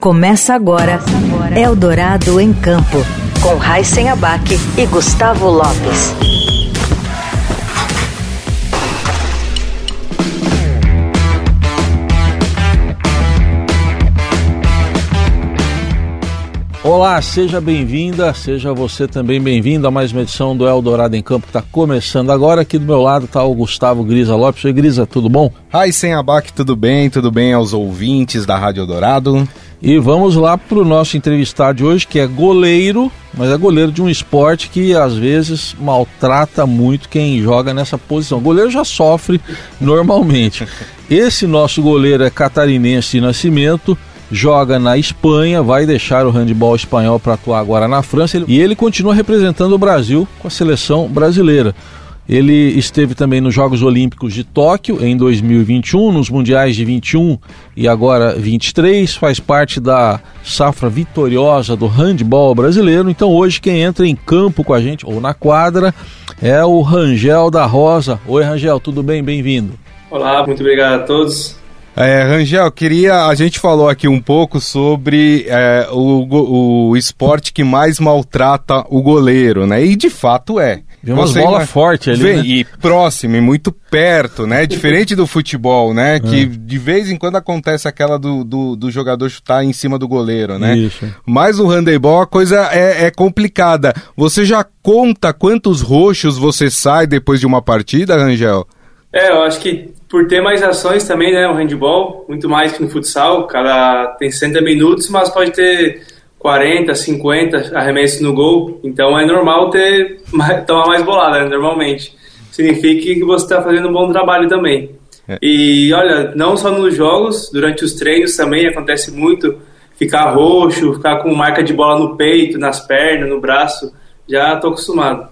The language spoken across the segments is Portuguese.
Começa agora Eldorado em Campo, com Raíssen Abac e Gustavo Lopes. Olá, seja bem-vinda, seja você também bem-vindo a mais uma edição do Eldorado em Campo que está começando agora. Aqui do meu lado está o Gustavo Grisa Lopes. Oi, Grisa, tudo bom? Ai, sem abaque, tudo bem? Tudo bem aos ouvintes da Rádio Eldorado? E vamos lá para o nosso entrevistado de hoje, que é goleiro, mas é goleiro de um esporte que às vezes maltrata muito quem joga nessa posição. O goleiro já sofre normalmente. Esse nosso goleiro é catarinense de nascimento joga na Espanha, vai deixar o handebol espanhol para atuar agora na França e ele continua representando o Brasil com a seleção brasileira. Ele esteve também nos Jogos Olímpicos de Tóquio em 2021, nos Mundiais de 21 e agora 23, faz parte da safra vitoriosa do handball brasileiro. Então hoje quem entra em campo com a gente ou na quadra é o Rangel da Rosa. Oi Rangel, tudo bem? Bem-vindo. Olá, muito obrigado a todos. É, Rangel, queria. A gente falou aqui um pouco sobre é, o, o esporte que mais maltrata o goleiro, né? E de fato é. Vem umas bola forte ali, vem, né? E próximo, e muito perto, né? Diferente do futebol, né? É. Que de vez em quando acontece aquela do, do, do, jogador chutar em cima do goleiro, né? Isso. Mas o handebol a coisa é, é complicada. Você já conta quantos roxos você sai depois de uma partida, Rangel? É, eu acho que por ter mais ações também, né, o handball, muito mais que no futsal, cada tem 60 minutos, mas pode ter 40, 50 arremessos no gol, então é normal ter tomar mais bolada, né, normalmente. Significa que você está fazendo um bom trabalho também. É. E olha, não só nos jogos, durante os treinos também acontece muito ficar roxo, ficar com marca de bola no peito, nas pernas, no braço. Já estou acostumado.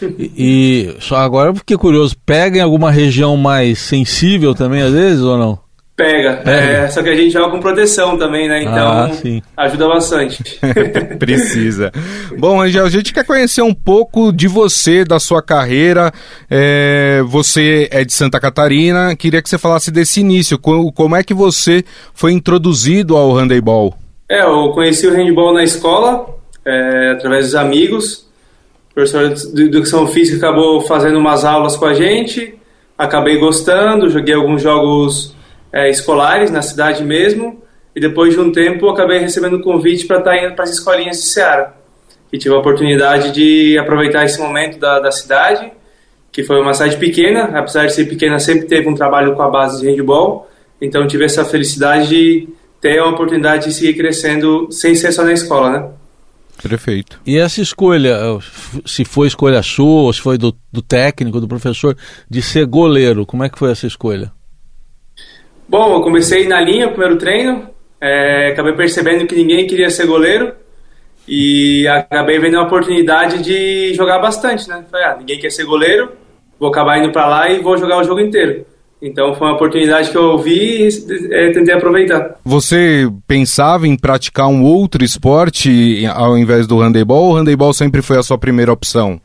E, e, só agora eu fiquei curioso, pega em alguma região mais sensível também, às vezes, ou não? Pega, é, só que a gente joga com proteção também, né? Então ah, ajuda bastante. Precisa. Bom, Angel, a gente quer conhecer um pouco de você, da sua carreira. É, você é de Santa Catarina, queria que você falasse desse início. Como é que você foi introduzido ao handebol? É, eu conheci o handebol na escola, é, através dos amigos professor de educação física acabou fazendo umas aulas com a gente, acabei gostando, joguei alguns jogos é, escolares na cidade mesmo, e depois de um tempo acabei recebendo um convite para estar tá indo para as escolinhas de Ceará. E tive a oportunidade de aproveitar esse momento da, da cidade, que foi uma cidade pequena, apesar de ser pequena, sempre teve um trabalho com a base de handball, então tive essa felicidade de ter a oportunidade de seguir crescendo sem ser só na escola, né? Perfeito. E essa escolha, se foi escolha sua, ou se foi do, do técnico, do professor, de ser goleiro, como é que foi essa escolha? Bom, eu comecei na linha, primeiro treino, é, acabei percebendo que ninguém queria ser goleiro e acabei vendo a oportunidade de jogar bastante, né? Falei, ah, ninguém quer ser goleiro, vou acabar indo para lá e vou jogar o jogo inteiro. Então foi uma oportunidade que eu vi e é, tentei aproveitar. Você pensava em praticar um outro esporte ao invés do handebol ou o handebol sempre foi a sua primeira opção?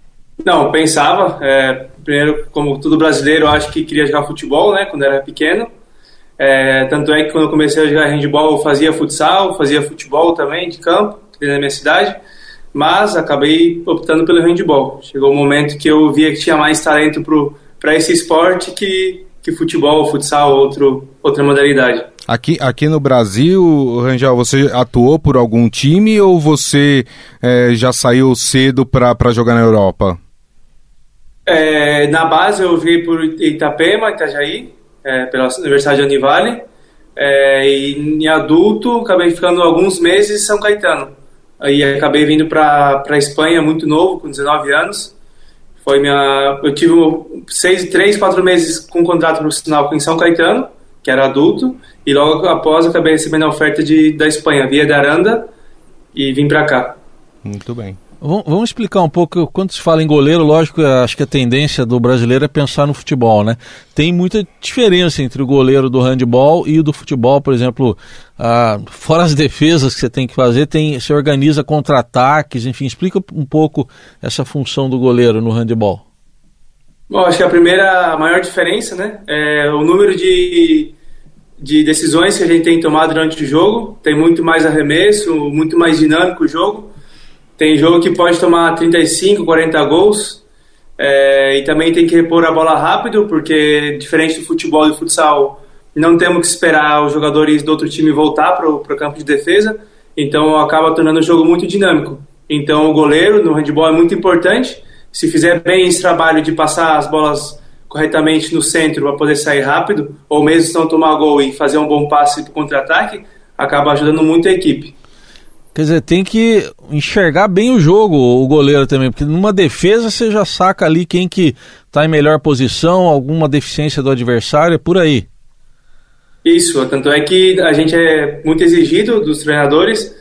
Não, pensava. É, primeiro, como todo brasileiro, eu acho que queria jogar futebol, né, quando era pequeno. É, tanto é que quando eu comecei a jogar handebol, eu fazia futsal, fazia futebol também de campo, na minha cidade, mas acabei optando pelo handebol. Chegou um momento que eu via que tinha mais talento para esse esporte que que futebol, futsal, outro, outra modalidade. Aqui, aqui no Brasil, Rangel, você atuou por algum time ou você é, já saiu cedo para jogar na Europa? É, na base eu vi por Itapema, Itajaí, é, pela Universidade de Univale. É, e em adulto, acabei ficando alguns meses em São Caetano. Aí acabei vindo para a Espanha muito novo, com 19 anos. Foi minha. Eu tive seis, três, quatro meses com um contrato profissional em São Caetano, que era adulto, e logo após acabei recebendo a oferta de, da Espanha, via da Aranda, e vim para cá. Muito bem. Vamos explicar um pouco, quando se fala em goleiro, lógico, acho que a tendência do brasileiro é pensar no futebol, né? Tem muita diferença entre o goleiro do handball e o do futebol, por exemplo, ah, fora as defesas que você tem que fazer, tem, você organiza contra-ataques, enfim, explica um pouco essa função do goleiro no handball. Bom, acho que a primeira, a maior diferença, né, é o número de, de decisões que a gente tem tomado durante o jogo. Tem muito mais arremesso, muito mais dinâmico o jogo. Tem jogo que pode tomar 35, 40 gols. É, e também tem que repor a bola rápido, porque diferente do futebol e do futsal, não temos que esperar os jogadores do outro time voltar para o campo de defesa. Então acaba tornando o jogo muito dinâmico. Então o goleiro no handball é muito importante. Se fizer bem esse trabalho de passar as bolas corretamente no centro para poder sair rápido, ou mesmo se não tomar gol e fazer um bom passe para contra-ataque, acaba ajudando muito a equipe. Quer dizer, tem que enxergar bem o jogo, o goleiro também, porque numa defesa você já saca ali quem que está em melhor posição, alguma deficiência do adversário, é por aí. Isso, tanto é que a gente é muito exigido dos treinadores,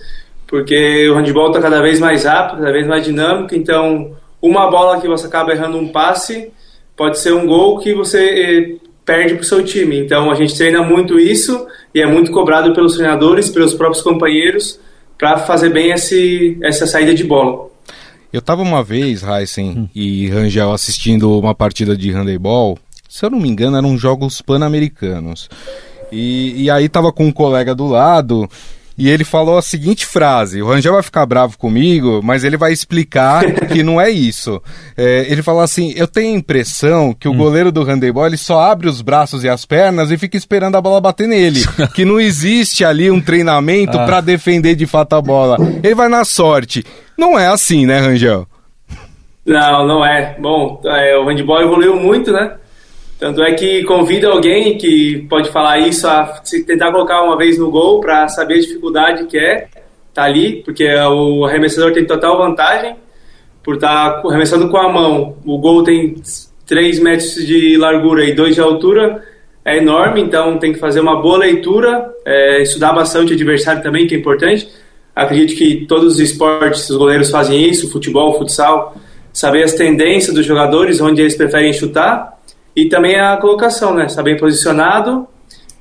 porque o handball está cada vez mais rápido, cada vez mais dinâmico, então uma bola que você acaba errando um passe pode ser um gol que você eh, perde para o seu time. Então a gente treina muito isso e é muito cobrado pelos treinadores, pelos próprios companheiros, para fazer bem esse, essa saída de bola. Eu estava uma vez, Heisen hum. e Rangel, assistindo uma partida de handebol. Se eu não me engano, eram jogos pan-americanos. E, e aí tava com um colega do lado e ele falou a seguinte frase: o Rangel vai ficar bravo comigo, mas ele vai explicar que não é isso. É, ele falou assim: eu tenho a impressão que o hum. goleiro do handebol ele só abre os braços e as pernas e fica esperando a bola bater nele. que não existe ali um treinamento ah. para defender de fato a bola. Ele vai na sorte. Não é assim, né, Rangel? Não, não é. Bom, é, o handebol evoluiu muito, né? Tanto é que convida alguém que pode falar isso a se tentar colocar uma vez no gol para saber a dificuldade que é tá ali, porque o arremessador tem total vantagem por estar tá arremessando com a mão. O gol tem 3 metros de largura e 2 de altura, é enorme, então tem que fazer uma boa leitura, é, estudar bastante o adversário também, que é importante. Acredito que todos os esportes, os goleiros fazem isso, futebol, futsal, saber as tendências dos jogadores, onde eles preferem chutar e também a colocação, né? Estar bem posicionado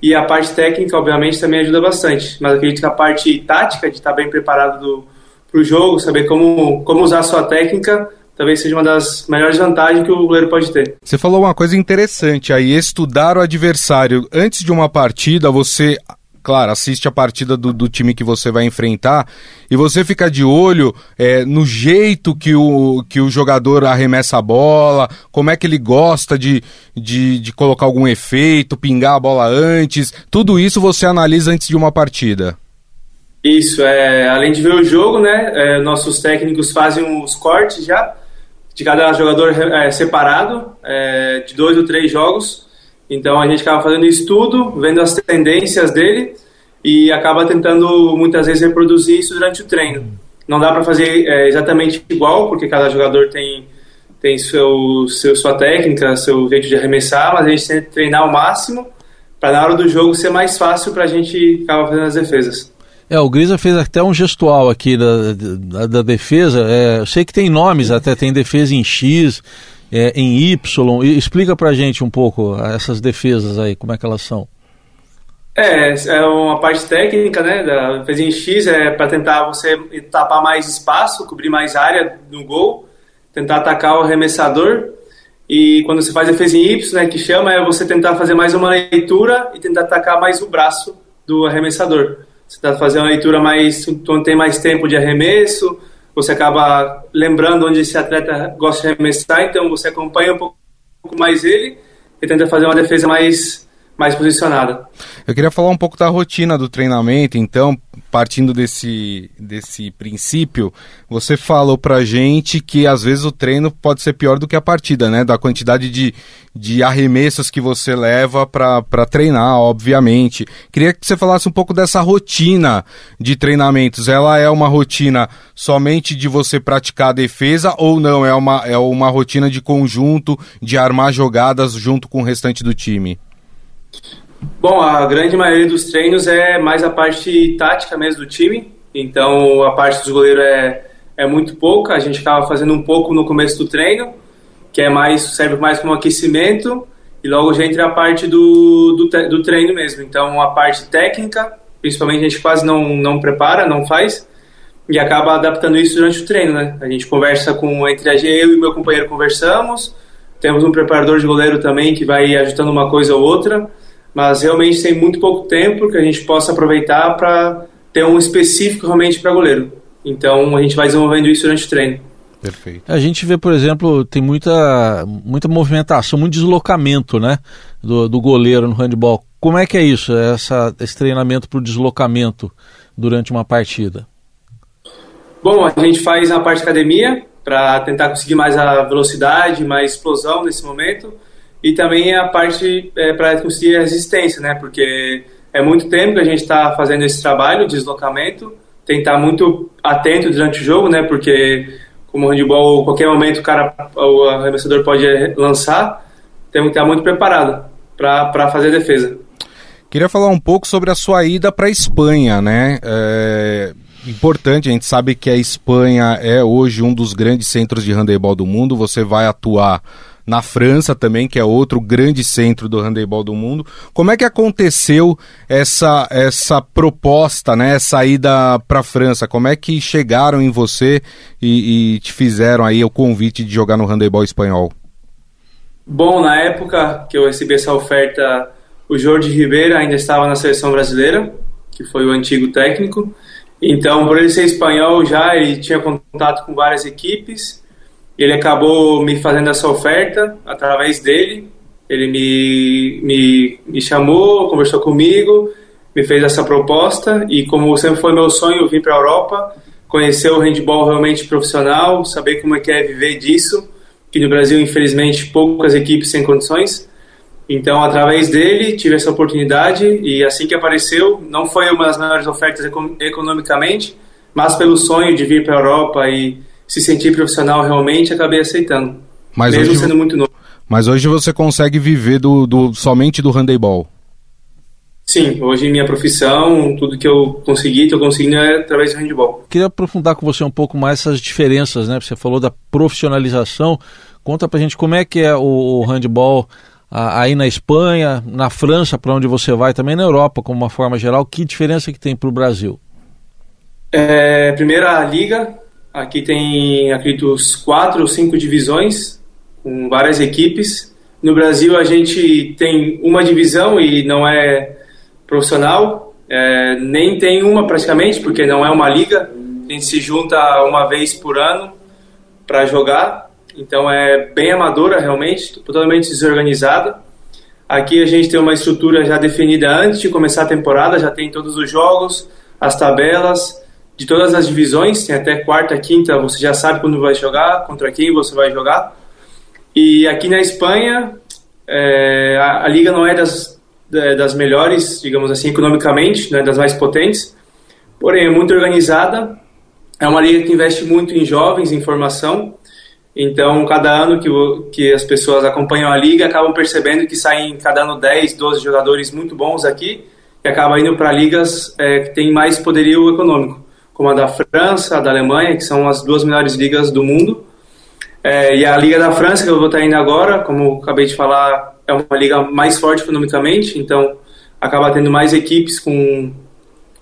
e a parte técnica, obviamente, também ajuda bastante. Mas acredito que a parte tática, de estar bem preparado para o jogo, saber como, como usar a sua técnica, talvez seja uma das melhores vantagens que o goleiro pode ter. Você falou uma coisa interessante aí, estudar o adversário. Antes de uma partida, você claro, assiste a partida do, do, time que você vai enfrentar e você fica de olho é, no jeito que o, que o jogador arremessa a bola, como é que ele gosta de, de, de colocar algum efeito, pingar a bola antes, tudo isso você analisa antes de uma partida. Isso, é, além de ver o jogo, né, é, nossos técnicos fazem os cortes já de cada jogador é, separado, é, de dois ou três jogos, então a gente acaba fazendo estudo, vendo as tendências dele e acaba tentando muitas vezes reproduzir isso durante o treino. Não dá para fazer é, exatamente igual, porque cada jogador tem tem seu, seu sua técnica, seu jeito de arremessar, mas a gente tem que treinar ao máximo para na hora do jogo ser mais fácil para a gente acabar fazendo as defesas. É, o Grisa fez até um gestual aqui da, da, da defesa. É, eu sei que tem nomes, até tem defesa em X, é, em Y. Explica pra gente um pouco essas defesas aí, como é que elas são. É, é uma parte técnica, né? Da defesa em X é para tentar você tapar mais espaço, cobrir mais área no gol, tentar atacar o arremessador. E quando você faz defesa em Y, né, que chama, é você tentar fazer mais uma leitura e tentar atacar mais o braço do arremessador. Você tenta fazer uma leitura mais, quando tem mais tempo de arremesso, você acaba lembrando onde esse atleta gosta de arremessar, então você acompanha um pouco mais ele e tenta fazer uma defesa mais mais posicionada. Eu queria falar um pouco da rotina do treinamento, então, partindo desse, desse princípio, você falou pra gente que às vezes o treino pode ser pior do que a partida, né? Da quantidade de, de arremessos que você leva para treinar, obviamente. Queria que você falasse um pouco dessa rotina de treinamentos. Ela é uma rotina somente de você praticar a defesa ou não? É uma, é uma rotina de conjunto, de armar jogadas junto com o restante do time? Bom, a grande maioria dos treinos é mais a parte tática mesmo do time. Então, a parte dos goleiros é, é muito pouca. A gente acaba fazendo um pouco no começo do treino, que é mais serve mais como aquecimento. E logo já entra a parte do, do, do treino mesmo. Então, a parte técnica, principalmente, a gente quase não, não prepara, não faz. E acaba adaptando isso durante o treino, né? A gente conversa com, entre a eu e meu companheiro conversamos. Temos um preparador de goleiro também que vai ajustando uma coisa ou outra mas realmente tem muito pouco tempo que a gente possa aproveitar para ter um específico realmente para goleiro. Então a gente vai desenvolvendo isso durante o treino. Perfeito. A gente vê, por exemplo, tem muita, muita movimentação, muito deslocamento né, do, do goleiro no handball. Como é que é isso, essa, esse treinamento para o deslocamento durante uma partida? Bom, a gente faz na parte de academia para tentar conseguir mais a velocidade, mais explosão nesse momento e também a parte é, para conseguir a resistência, né? Porque é muito tempo que a gente está fazendo esse trabalho de deslocamento, tem que estar muito atento durante o jogo, né? Porque como o handball, qualquer momento o cara, o arremessador pode lançar, temos que estar muito preparado para fazer a defesa. Queria falar um pouco sobre a sua ida para a Espanha, né? É importante, a gente sabe que a Espanha é hoje um dos grandes centros de handebol do mundo. Você vai atuar na França também, que é outro grande centro do handebol do mundo. Como é que aconteceu essa essa proposta, né, essa ida para a França? Como é que chegaram em você e, e, te fizeram aí o convite de jogar no handebol espanhol? Bom, na época que eu recebi essa oferta, o Jorge Ribeiro ainda estava na seleção brasileira, que foi o antigo técnico. Então, por ele ser espanhol já, ele tinha contato com várias equipes ele acabou me fazendo essa oferta através dele. Ele me, me, me chamou, conversou comigo, me fez essa proposta e como sempre foi meu sonho vir para a Europa, conhecer o handball realmente profissional, saber como é que é viver disso, que no Brasil infelizmente poucas equipes têm condições. Então, através dele, tive essa oportunidade e assim que apareceu, não foi uma das maiores ofertas economicamente, mas pelo sonho de vir para a Europa e se sentir profissional realmente, acabei aceitando. Mas mesmo hoje, sendo muito novo. Mas hoje você consegue viver do, do somente do handebol? Sim, hoje minha profissão, tudo que eu consegui, estou conseguindo é através do handebol. Queria aprofundar com você um pouco mais essas diferenças, né? Você falou da profissionalização. Conta pra gente como é que é o, o handebol aí na Espanha, na França, para onde você vai, também na Europa, como uma forma geral. Que diferença que tem para o Brasil? É, primeiro a liga, Aqui tem, acredito, quatro ou cinco divisões, com várias equipes. No Brasil, a gente tem uma divisão e não é profissional, é, nem tem uma praticamente, porque não é uma liga. A gente se junta uma vez por ano para jogar, então é bem amadora realmente, totalmente desorganizada. Aqui a gente tem uma estrutura já definida antes de começar a temporada, já tem todos os jogos, as tabelas, de todas as divisões, tem até quarta, quinta, você já sabe quando vai jogar, contra quem você vai jogar. E aqui na Espanha, é, a, a, liga não é das, das melhores, digamos assim, economicamente, né, das mais potentes, porém é muito organizada. É uma liga que investe muito em jovens, em formação. Então, cada ano que, que as pessoas acompanham a liga acabam percebendo que saem cada ano 10, 12 jogadores muito bons aqui e acaba indo para ligas é, que têm mais poderio econômico como a da França, a da Alemanha, que são as duas melhores ligas do mundo. É, e a Liga da França, que eu vou estar indo agora, como acabei de falar, é uma liga mais forte economicamente, então acaba tendo mais equipes com,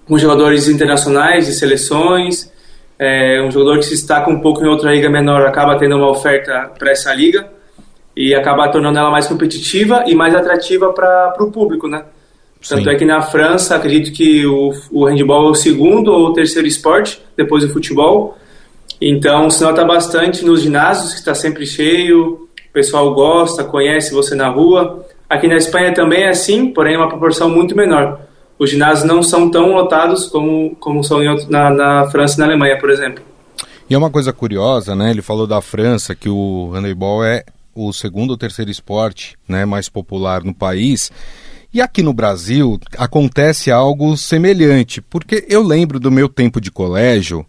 com jogadores internacionais de seleções. É, um jogador que se destaca um pouco em outra liga menor acaba tendo uma oferta para essa liga e acaba tornando ela mais competitiva e mais atrativa para o público, né? Tanto Sim. é que na França, acredito que o, o handball é o segundo ou o terceiro esporte, depois do futebol. Então, se nota bastante nos ginásios, que está sempre cheio, o pessoal gosta, conhece você na rua. Aqui na Espanha também é assim, porém é uma proporção muito menor. Os ginásios não são tão lotados como, como são outro, na, na França e na Alemanha, por exemplo. E é uma coisa curiosa, né? Ele falou da França, que o handebol é o segundo ou terceiro esporte né, mais popular no país. E aqui no Brasil acontece algo semelhante, porque eu lembro do meu tempo de colégio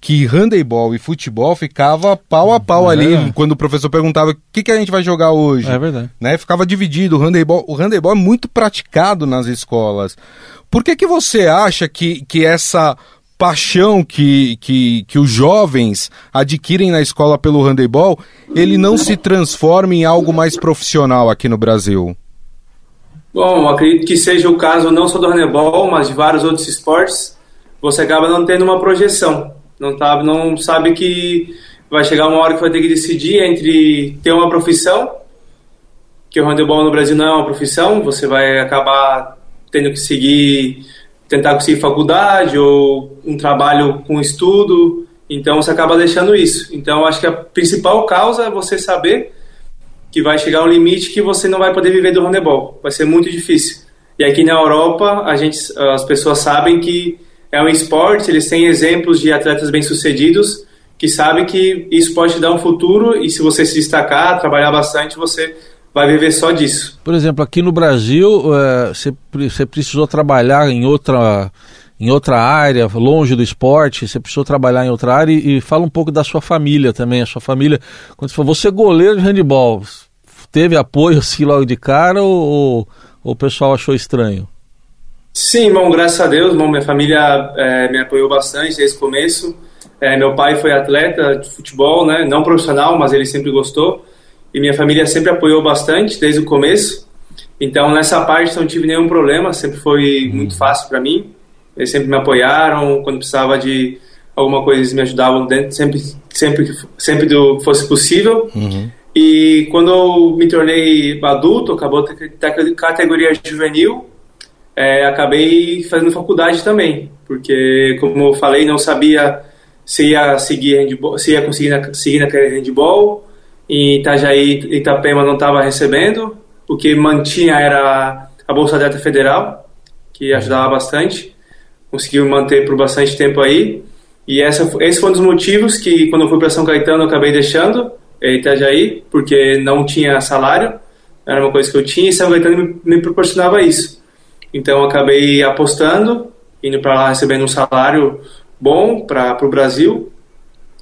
que handebol e futebol ficava pau a pau é. ali quando o professor perguntava o que, que a gente vai jogar hoje. É verdade. Né? Ficava dividido. O handebol, o handebol é muito praticado nas escolas. Por que, que você acha que, que essa paixão que, que, que os jovens adquirem na escola pelo handebol, ele não se transforma em algo mais profissional aqui no Brasil? Bom, acredito que seja o caso não só do handebol, mas de vários outros esportes. Você acaba não tendo uma projeção. Não, tá, não sabe que vai chegar uma hora que vai ter que decidir entre ter uma profissão que o handebol no Brasil não é uma profissão, você vai acabar tendo que seguir, tentar conseguir faculdade ou um trabalho com estudo, então você acaba deixando isso. Então acho que a principal causa é você saber que vai chegar um limite que você não vai poder viver do handebol, vai ser muito difícil. E aqui na Europa, a gente, as pessoas sabem que é um esporte, eles têm exemplos de atletas bem-sucedidos que sabem que isso pode te dar um futuro e se você se destacar, trabalhar bastante, você vai viver só disso. Por exemplo, aqui no Brasil, você, você precisou trabalhar em outra em outra área, longe do esporte, você precisou trabalhar em outra área e, e fala um pouco da sua família também, a sua família, quando você falou, você é goleiro de handebol, teve apoio assim logo de cara ou, ou o pessoal achou estranho? Sim, irmão, graças a Deus, irmão, minha família é, me apoiou bastante desde o começo. É, meu pai foi atleta de futebol, né? Não profissional, mas ele sempre gostou. E minha família sempre apoiou bastante desde o começo. Então, nessa parte não tive nenhum problema, sempre foi muito fácil para mim. Eles sempre me apoiaram, quando precisava de alguma coisa eles me ajudavam dentro, sempre sempre sempre do fosse possível. Uhum. E quando eu me tornei adulto, acabou a categoria juvenil, é, acabei fazendo faculdade também, porque, como eu falei, não sabia se ia seguir handball, se ia conseguir na, seguir na carreira de handball. Em Itajaí, Itapema não estava recebendo, o que mantinha era a Bolsa Atleta Federal, que ajudava bastante, conseguiu manter por bastante tempo aí. E essa, esse foi um dos motivos que, quando eu fui para São Caetano, eu acabei deixando Itajaí, porque não tinha salário, era uma coisa que eu tinha e São Caetano me, me proporcionava isso. Então eu acabei apostando, indo para lá recebendo um salário bom para o Brasil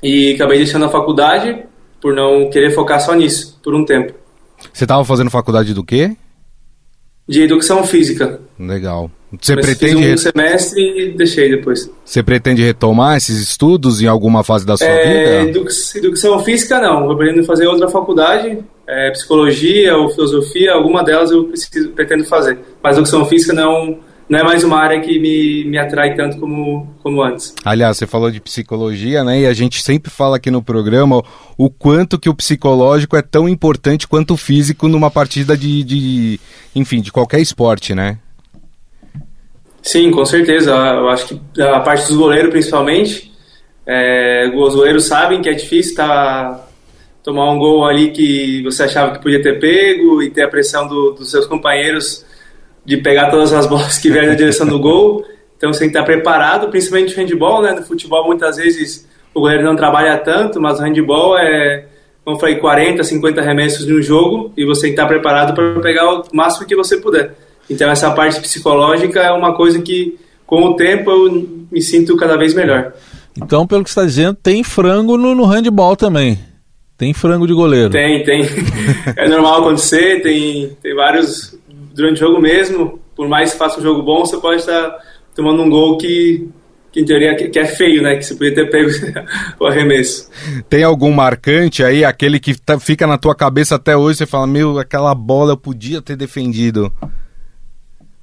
e acabei deixando a faculdade por não querer focar só nisso por um tempo. Você estava fazendo faculdade do quê? De educação física. Legal. Você pretende fiz um semestre e deixei depois. Você pretende retomar esses estudos em alguma fase da sua é, vida? Educação física não. Eu pretendo fazer outra faculdade, é, psicologia ou filosofia, alguma delas eu preciso, pretendo fazer. Mas educação física não não é mais uma área que me, me atrai tanto como, como antes. Aliás, você falou de psicologia, né? E a gente sempre fala aqui no programa o quanto que o psicológico é tão importante quanto o físico numa partida de, de enfim, de qualquer esporte, né? Sim, com certeza. Eu acho que a parte dos goleiros, principalmente, é, os goleiros sabem que é difícil tá, tomar um gol ali que você achava que podia ter pego e ter a pressão do, dos seus companheiros de pegar todas as bolas que vierem na direção do gol. Então você tem que estar preparado, principalmente no handball, né? No futebol muitas vezes o goleiro não trabalha tanto, mas o handball é, como eu falei, 40, 50 arremessos no jogo e você tem que estar preparado para pegar o máximo que você puder. Então essa parte psicológica é uma coisa que com o tempo eu me sinto cada vez melhor. Então, pelo que você está dizendo, tem frango no, no handball também. Tem frango de goleiro. Tem, tem. é normal acontecer, tem, tem vários durante o jogo mesmo, por mais que faça um jogo bom, você pode estar tomando um gol que, que em teoria que é feio, né? Que você podia ter pego o arremesso. Tem algum marcante aí, aquele que tá, fica na tua cabeça até hoje, você fala, meu, aquela bola eu podia ter defendido?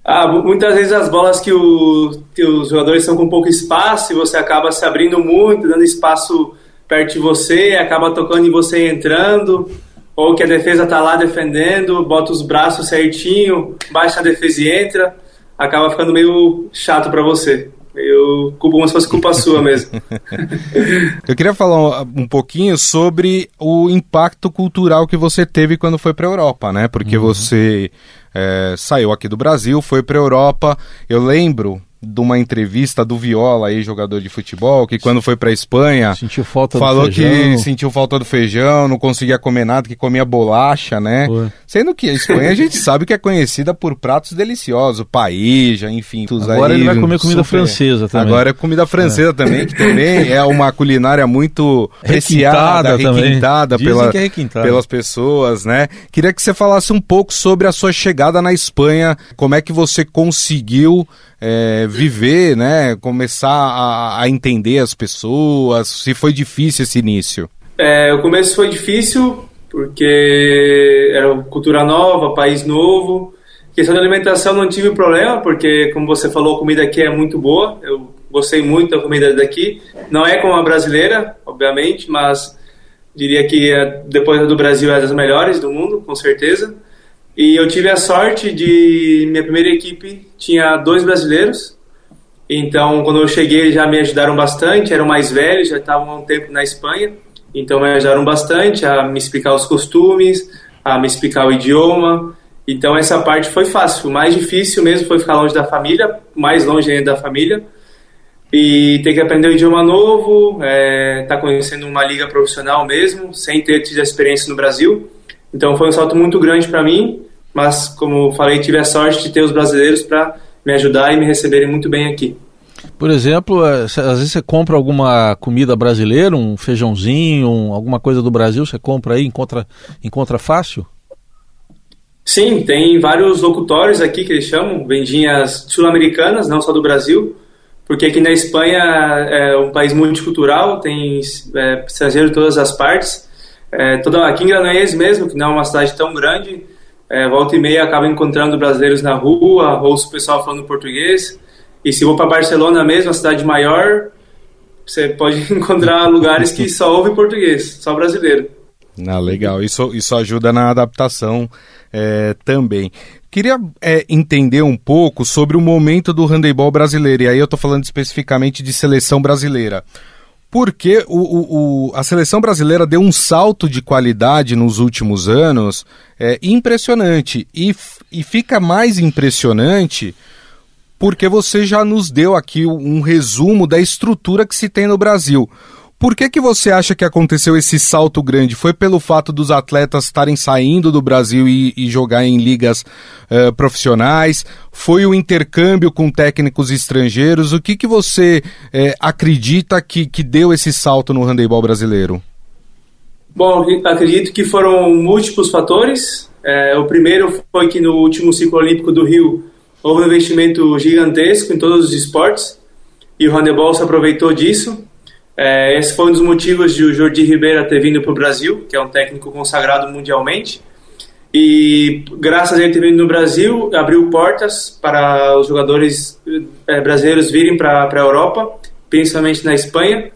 Ah, muitas vezes as bolas que, o, que os jogadores estão com pouco espaço e você acaba se abrindo muito, dando espaço perto de você, acaba tocando em você entrando ou que a defesa tá lá defendendo, bota os braços certinho, baixa a defesa e entra, acaba ficando meio chato para você. Eu culpo como se fosse culpa sua mesmo. Eu queria falar um pouquinho sobre o impacto cultural que você teve quando foi para a Europa, né? Porque uhum. você é, saiu aqui do Brasil, foi para a Europa. Eu lembro de uma entrevista do Viola aí, jogador de futebol, que quando foi pra Espanha, sentiu falta falou que sentiu falta do feijão, não conseguia comer nada, que comia bolacha, né? Foi. Sendo que a Espanha a gente sabe que é conhecida por pratos deliciosos, paella, enfim. Agora aí, ele vai comer comida super... francesa também. Agora é comida francesa é. também, que também é uma culinária muito requintada, requintada, pela, é requintada pelas pessoas, né? Queria que você falasse um pouco sobre a sua chegada na Espanha, como é que você conseguiu é, viver, né? Começar a, a, entender as pessoas? Se foi difícil esse início? É, o começo foi difícil porque era cultura nova, país novo. Questão da alimentação não tive problema porque, como você falou, a comida aqui é muito boa. Eu gostei muito da comida daqui. Não é como a brasileira, obviamente, mas diria que depois do Brasil é das melhores do mundo, com certeza. E eu tive a sorte de minha primeira equipe tinha dois brasileiros. Então, quando eu cheguei, já me ajudaram bastante. Eram mais velhos, já estavam há um tempo na Espanha. Então, me ajudaram bastante a me explicar os costumes, a me explicar o idioma. Então, essa parte foi fácil. O mais difícil mesmo foi ficar longe da família, mais longe ainda da família. E ter que aprender um idioma novo, é, tá conhecendo uma liga profissional mesmo, sem ter tido experiência no Brasil. Então foi um salto muito grande para mim, mas como falei, tive a sorte de ter os brasileiros para me ajudar e me receberem muito bem aqui. Por exemplo, é, às vezes você compra alguma comida brasileira, um feijãozinho, um, alguma coisa do Brasil, você compra aí, encontra, encontra fácil? Sim, tem vários locutórios aqui que eles chamam, vendinhas sul-americanas, não só do Brasil, porque aqui na Espanha é um país multicultural, tem é, estrangeiro de todas as partes. É, toda, aqui em Granollers mesmo, que não é uma cidade tão grande, é, volta e meia acaba encontrando brasileiros na rua, ouço o pessoal falando português. E se vou para Barcelona mesmo, a cidade maior, você pode encontrar lugares que só ouvem português, só brasileiro. Ah, legal. Isso, isso ajuda na adaptação é, também. Queria é, entender um pouco sobre o momento do handebol brasileiro, e aí eu estou falando especificamente de seleção brasileira. Porque o, o, o, a seleção brasileira deu um salto de qualidade nos últimos anos é, impressionante. E, e fica mais impressionante porque você já nos deu aqui um resumo da estrutura que se tem no Brasil. Por que, que você acha que aconteceu esse salto grande? Foi pelo fato dos atletas estarem saindo do Brasil e, e jogar em ligas uh, profissionais? Foi o intercâmbio com técnicos estrangeiros? O que, que você uh, acredita que, que deu esse salto no handebol brasileiro? Bom, acredito que foram múltiplos fatores. É, o primeiro foi que no último ciclo olímpico do Rio houve um investimento gigantesco em todos os esportes e o handebol se aproveitou disso. É, esse foi um dos motivos de o Jordi Ribeira ter vindo para o Brasil, que é um técnico consagrado mundialmente. E graças a ele ter vindo no Brasil, abriu portas para os jogadores é, brasileiros virem para a Europa, principalmente na Espanha.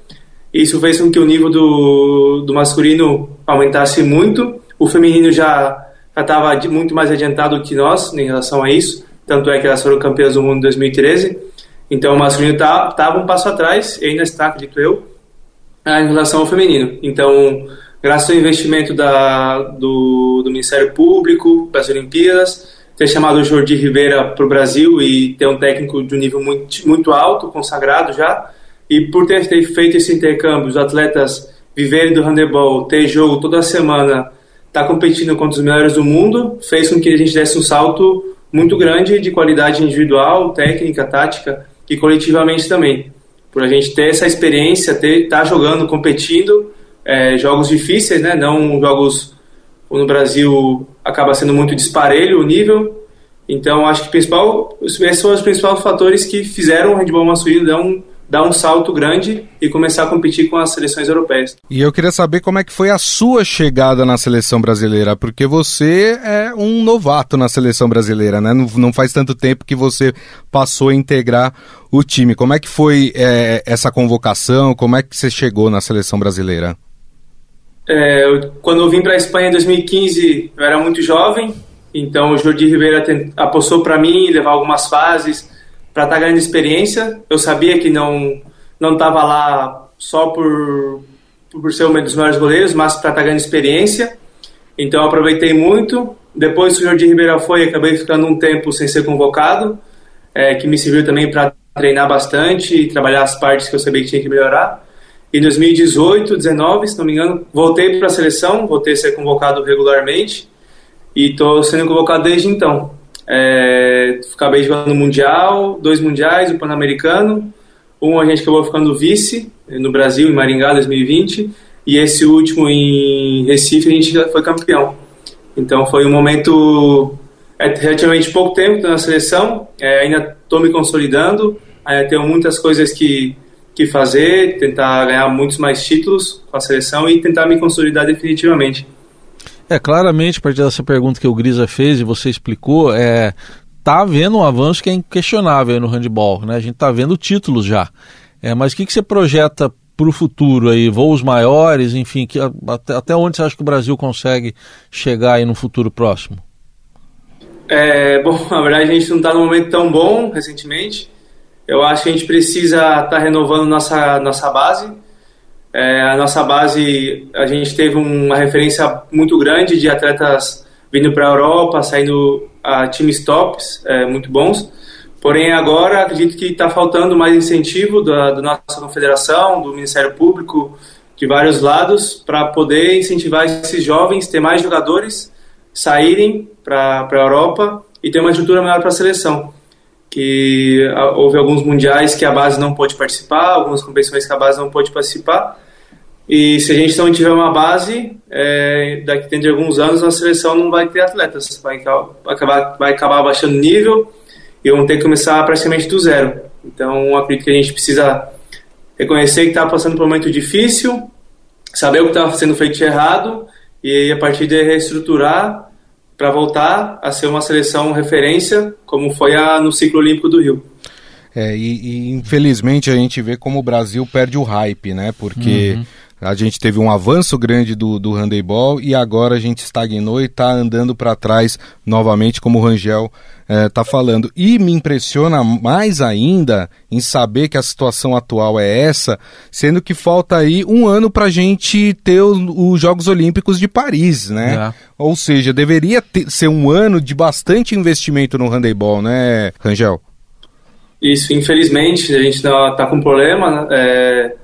Isso fez com que o nível do, do masculino aumentasse muito. O feminino já estava muito mais adiantado que nós em relação a isso. Tanto é que elas foram campeãs do mundo em 2013. Então o masculino estava tá, um passo atrás, e ainda está, acredito eu, em relação ao feminino. Então, graças ao investimento da, do, do Ministério Público, das Olimpíadas, ter chamado o Jordi Ribeira para o Brasil e ter um técnico de um nível muito, muito alto, consagrado já, e por ter, ter feito esse intercâmbio, os atletas viverem do handebol, ter jogo toda semana, estar tá competindo contra os melhores do mundo, fez com que a gente desse um salto muito grande de qualidade individual, técnica, tática e coletivamente também por a gente ter essa experiência, ter estar tá jogando, competindo, é, jogos difíceis, né? Não jogos no Brasil acaba sendo muito disparelho o nível. Então acho que principal, esses são os principais fatores que fizeram o handball masculino dar um dar um salto grande e começar a competir com as seleções europeias. E eu queria saber como é que foi a sua chegada na seleção brasileira, porque você é um novato na seleção brasileira, né? Não, não faz tanto tempo que você passou a integrar o time. Como é que foi é, essa convocação? Como é que você chegou na seleção brasileira? É, eu, quando eu vim para a Espanha em 2015, eu era muito jovem, então o Jordi Ribeira apostou para mim levar algumas fases para estar tá ganhando experiência. Eu sabia que não não estava lá só por por ser um dos melhores goleiros, mas para estar tá ganhando experiência. Então aproveitei muito. Depois que o Jordi Ribeira foi, acabei ficando um tempo sem ser convocado, é, que me serviu também para treinar bastante e trabalhar as partes que eu sabia que tinha que melhorar. Em 2018, 19, se não me engano, voltei para a seleção, voltei a ser convocado regularmente e estou sendo convocado desde então. É, jogando Mundial, dois Mundiais, o Pan-Americano. Um a gente acabou ficando vice no Brasil, em Maringá, 2020. E esse último em Recife a gente foi campeão. Então foi um momento é, relativamente pouco tempo na seleção. É, ainda estou me consolidando. Ainda tenho muitas coisas que, que fazer, tentar ganhar muitos mais títulos com a seleção e tentar me consolidar definitivamente. É, claramente, a partir dessa pergunta que o Grisa fez e você explicou, é, tá havendo um avanço que é inquestionável no handball, né? A gente tá vendo títulos já. É, mas o que, que você projeta para o futuro aí? Voos maiores, enfim, que, até, até onde você acha que o Brasil consegue chegar aí no futuro próximo? É, bom, na verdade a gente não está num momento tão bom recentemente. Eu acho que a gente precisa estar tá renovando nossa, nossa base. É, a nossa base, a gente teve uma referência muito grande de atletas vindo para a Europa, saindo a times tops, é, muito bons. Porém, agora acredito que está faltando mais incentivo da, da nossa confederação, do Ministério Público, de vários lados, para poder incentivar esses jovens, ter mais jogadores, saírem para a Europa e ter uma estrutura maior para a seleção. Que houve alguns mundiais que a base não pôde participar, algumas competições que a base não pôde participar. E se a gente não tiver uma base, é, daqui dentro de alguns anos a seleção não vai ter atletas, vai acabar, vai acabar baixando nível e vão ter que começar praticamente do zero. Então, acredito que a gente precisa reconhecer que está passando por um momento difícil, saber o que está sendo feito errado e a partir de reestruturar para voltar a ser uma seleção referência, como foi a, no ciclo olímpico do Rio. É, e, e, infelizmente a gente vê como o Brasil perde o hype, né? Porque uhum. A gente teve um avanço grande do, do handebol e agora a gente estagnou e está andando para trás novamente, como o Rangel está eh, falando. E me impressiona mais ainda em saber que a situação atual é essa, sendo que falta aí um ano para a gente ter os Jogos Olímpicos de Paris, né? É. Ou seja, deveria ter, ser um ano de bastante investimento no handebol, né, Rangel? Isso, infelizmente, a gente está com problema, né? É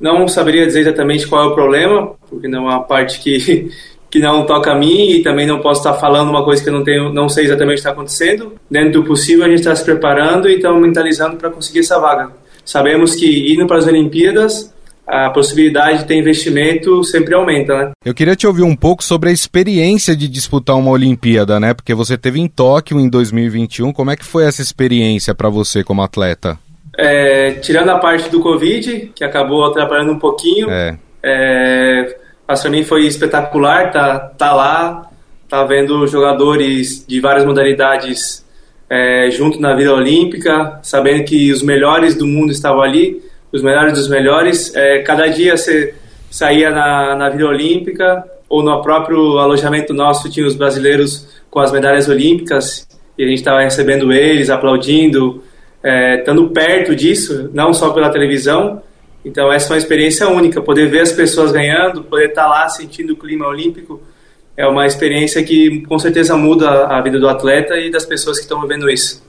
não saberia dizer exatamente qual é o problema, porque não é uma parte que, que não toca a mim e também não posso estar falando uma coisa que eu não tenho, não sei exatamente o que está acontecendo. Dentro do possível, a gente está se preparando e estamos mentalizando para conseguir essa vaga. Sabemos que indo para as Olimpíadas, a possibilidade de ter investimento sempre aumenta, né? Eu queria te ouvir um pouco sobre a experiência de disputar uma Olimpíada, né? Porque você teve em Tóquio em 2021. Como é que foi essa experiência para você como atleta? É, tirando a parte do Covid, que acabou atrapalhando um pouquinho, é. É, mas para mim foi espetacular tá, tá lá, tá vendo jogadores de várias modalidades é, junto na vida olímpica, sabendo que os melhores do mundo estavam ali, os melhores dos melhores. É, cada dia você saía na, na vida olímpica ou no próprio alojamento nosso tinha os brasileiros com as medalhas olímpicas e a gente estava recebendo eles, aplaudindo, é, estando perto disso, não só pela televisão. Então, essa é uma experiência única. Poder ver as pessoas ganhando, poder estar lá sentindo o clima olímpico, é uma experiência que com certeza muda a vida do atleta e das pessoas que estão vivendo isso.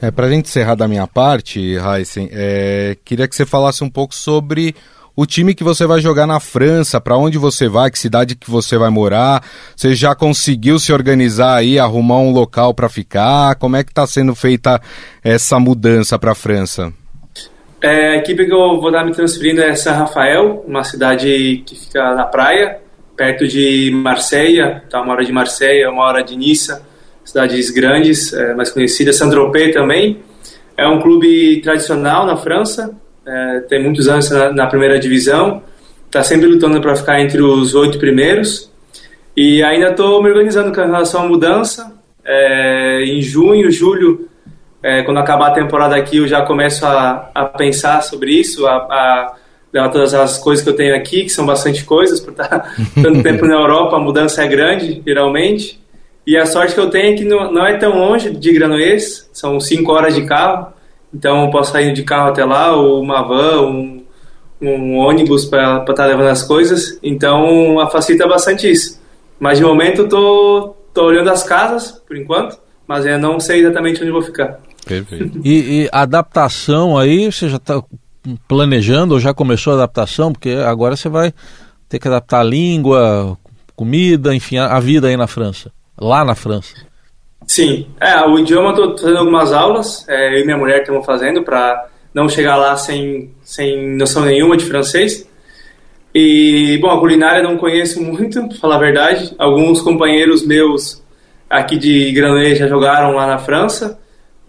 É, Para a gente encerrar da minha parte, Heisen, é, queria que você falasse um pouco sobre o time que você vai jogar na França, para onde você vai, que cidade que você vai morar. Você já conseguiu se organizar aí, arrumar um local para ficar? Como é que está sendo feita essa mudança para a França? É, a equipe que eu vou estar me transferindo é São Rafael, uma cidade que fica na praia, perto de Marseille, tá uma hora de Marseille, uma hora de Niça, cidades grandes, é, mais conhecidas, Saint-Tropez também. É um clube tradicional na França, é, tem muitos anos na, na primeira divisão, está sempre lutando para ficar entre os oito primeiros. E ainda estou me organizando com relação à mudança. É, em junho, julho, é, quando acabar a temporada aqui, eu já começo a, a pensar sobre isso, a, a, todas as coisas que eu tenho aqui, que são bastante coisas, por estar tanto tempo na Europa, a mudança é grande, geralmente. E a sorte que eu tenho é que não, não é tão longe de Granollers, são cinco horas de carro. Então eu posso sair de carro até lá, ou uma van, um, um ônibus para estar tá levando as coisas. Então facilita bastante isso. Mas de momento eu tô, tô olhando as casas, por enquanto, mas eu não sei exatamente onde vou ficar. Perfeito. e, e adaptação aí, você já está planejando ou já começou a adaptação? Porque agora você vai ter que adaptar a língua, comida, enfim, a, a vida aí na França, lá na França. Sim, é, o idioma eu fazendo algumas aulas, é, eu e minha mulher estamos fazendo para não chegar lá sem, sem noção nenhuma de francês. E, bom, a culinária não conheço muito, pra falar a verdade. Alguns companheiros meus aqui de Granollers já jogaram lá na França,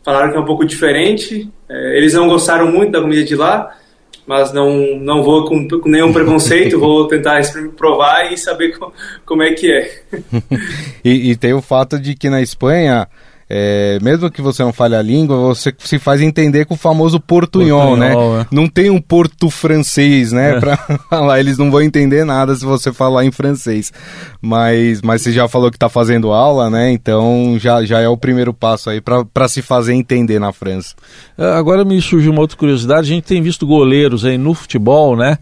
falaram que é um pouco diferente. É, eles não gostaram muito da comida de lá, mas não, não vou com, com nenhum preconceito, vou tentar provar e saber co, como é que é. e, e, tem o fato de que na Espanha é, mesmo que você não fale a língua, você se faz entender com o famoso portunhol, né? É. Não tem um porto francês, né? É. Pra falar, eles não vão entender nada se você falar em francês. Mas, mas você já falou que está fazendo aula, né? Então já, já é o primeiro passo aí para se fazer entender na França. É, agora me surgiu uma outra curiosidade, a gente tem visto goleiros aí no futebol, né?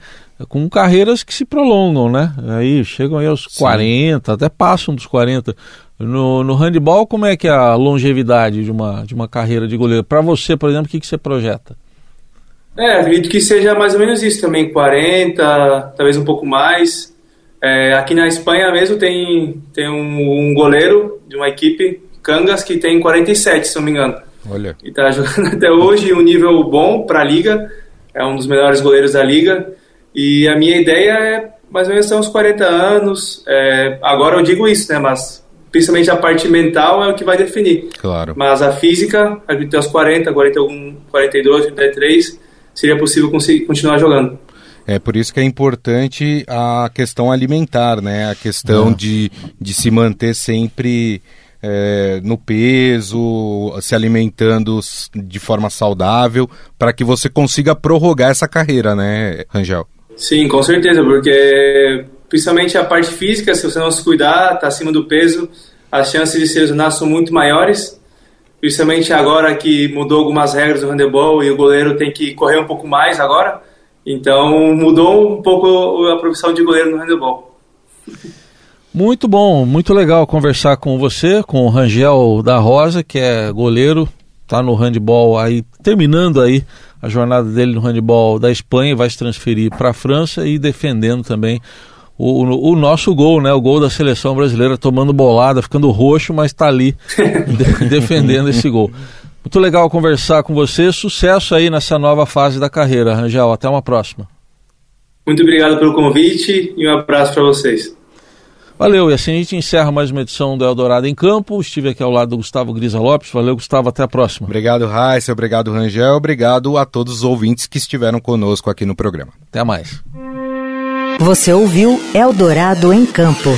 Com carreiras que se prolongam, né? Aí chegam aí aos Sim. 40, até passam dos 40. No, no handball, como é que é a longevidade de uma, de uma carreira de goleiro? Para você, por exemplo, o que, que você projeta? É, acredito que seja mais ou menos isso também, 40, talvez um pouco mais. É, aqui na Espanha mesmo tem, tem um, um, goleiro de uma equipe, Cangas, que tem 47, se não me engano. Olha. E tá jogando até hoje um nível bom para a liga, é um dos melhores goleiros da liga. E a minha ideia é mais ou menos são uns 40 anos. É, agora eu digo isso, né? Mas principalmente a parte mental é o que vai definir. Claro. Mas a física, até os 40, 41, 42, 33, seria possível conseguir continuar jogando. É por isso que é importante a questão alimentar, né? A questão é. de, de se manter sempre é, no peso, se alimentando de forma saudável, para que você consiga prorrogar essa carreira, né, Rangel? Sim, com certeza, porque principalmente a parte física, se você não se cuidar, está acima do peso, as chances de se lesionar são muito maiores. Principalmente agora que mudou algumas regras do handebol e o goleiro tem que correr um pouco mais agora. Então mudou um pouco a profissão de goleiro no handebol. Muito bom, muito legal conversar com você, com o Rangel da Rosa, que é goleiro, está no handebol aí, terminando aí a jornada dele no handebol da Espanha, vai se transferir para a França e defendendo também o, o, nosso gol, né? O gol da seleção brasileira tomando bolada, ficando roxo, mas está ali de, defendendo esse gol. Muito legal conversar com você. Sucesso aí nessa nova fase da carreira, Rangel. Até uma próxima. Muito obrigado pelo convite e um abraço para vocês. Valeu, e assim a gente encerra mais uma edição do Eldorado em Campo. Estive aqui ao lado do Gustavo Grisa Lopes. Valeu, Gustavo, até a próxima. Obrigado, Raíssa, obrigado, Rangel, obrigado a todos os ouvintes que estiveram conosco aqui no programa. Até mais. Você ouviu Eldorado em Campo.